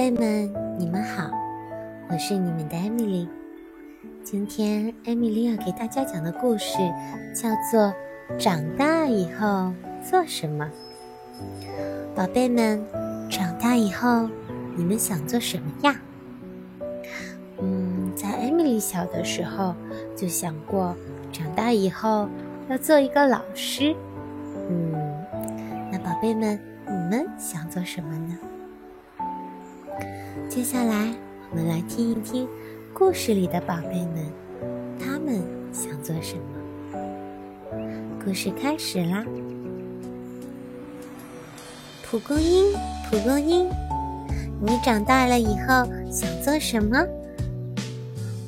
宝贝们，你们好，我是你们的艾米丽。今天艾米丽要给大家讲的故事叫做《长大以后做什么》。宝贝们，长大以后你们想做什么呀？嗯，在艾米丽小的时候就想过，长大以后要做一个老师。嗯，那宝贝们，你们想做什么呢？接下来，我们来听一听故事里的宝贝们，他们想做什么。故事开始啦！蒲公英，蒲公英，你长大了以后想做什么？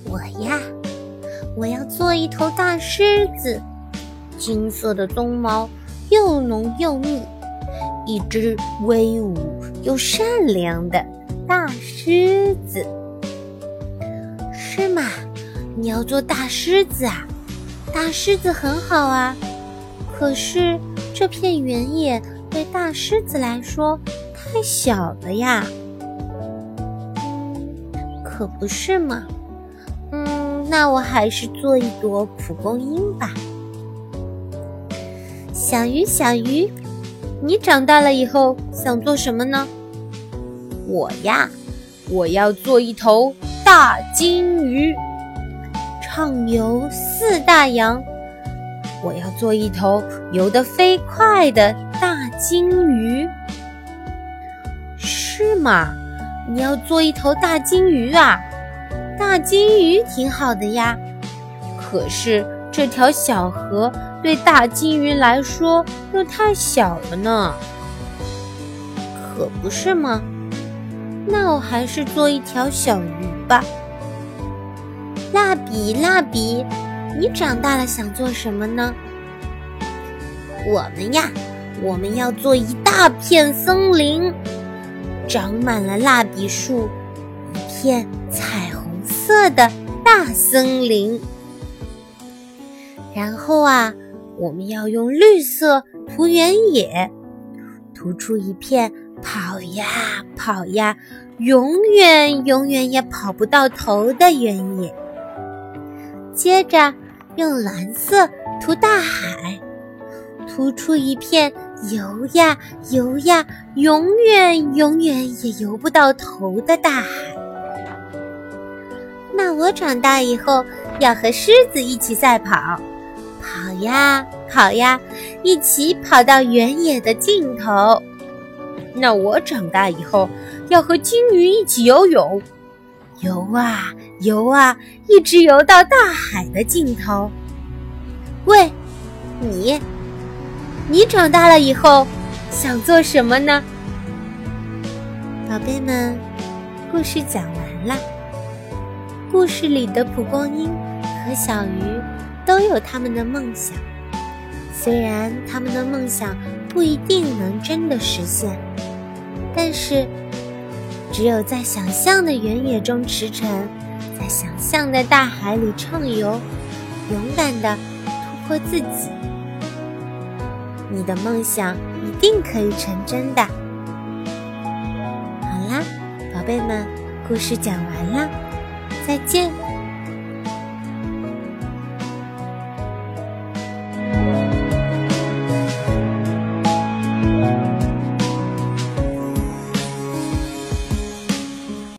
我呀，我要做一头大狮子，金色的鬃毛又浓又密，一只威武又善良的。大狮子是吗？你要做大狮子啊？大狮子很好啊，可是这片原野对大狮子来说太小了呀。可不是嘛？嗯，那我还是做一朵蒲公英吧。小鱼，小鱼，你长大了以后想做什么呢？我呀，我要做一头大金鱼，畅游四大洋。我要做一头游得飞快的大金鱼，是吗？你要做一头大金鱼啊？大金鱼挺好的呀，可是这条小河对大金鱼来说又太小了呢，可不是吗？那我还是做一条小鱼吧。蜡笔，蜡笔，你长大了想做什么呢？我们呀，我们要做一大片森林，长满了蜡笔树，一片彩虹色的大森林。然后啊，我们要用绿色涂原野，涂出一片。跑呀跑呀，永远永远也跑不到头的原野。接着用蓝色涂大海，涂出一片游呀游呀，永远永远也游不到头的大海。那我长大以后要和狮子一起赛跑，跑呀跑呀，一起跑到原野的尽头。那我长大以后要和金鱼一起游泳，游啊游啊，一直游到大海的尽头。喂，你，你长大了以后想做什么呢？宝贝们，故事讲完了。故事里的蒲公英和小鱼都有他们的梦想，虽然他们的梦想。不一定能真的实现，但是只有在想象的原野中驰骋，在想象的大海里畅游，勇敢的突破自己，你的梦想一定可以成真的。好啦，宝贝们，故事讲完了，再见。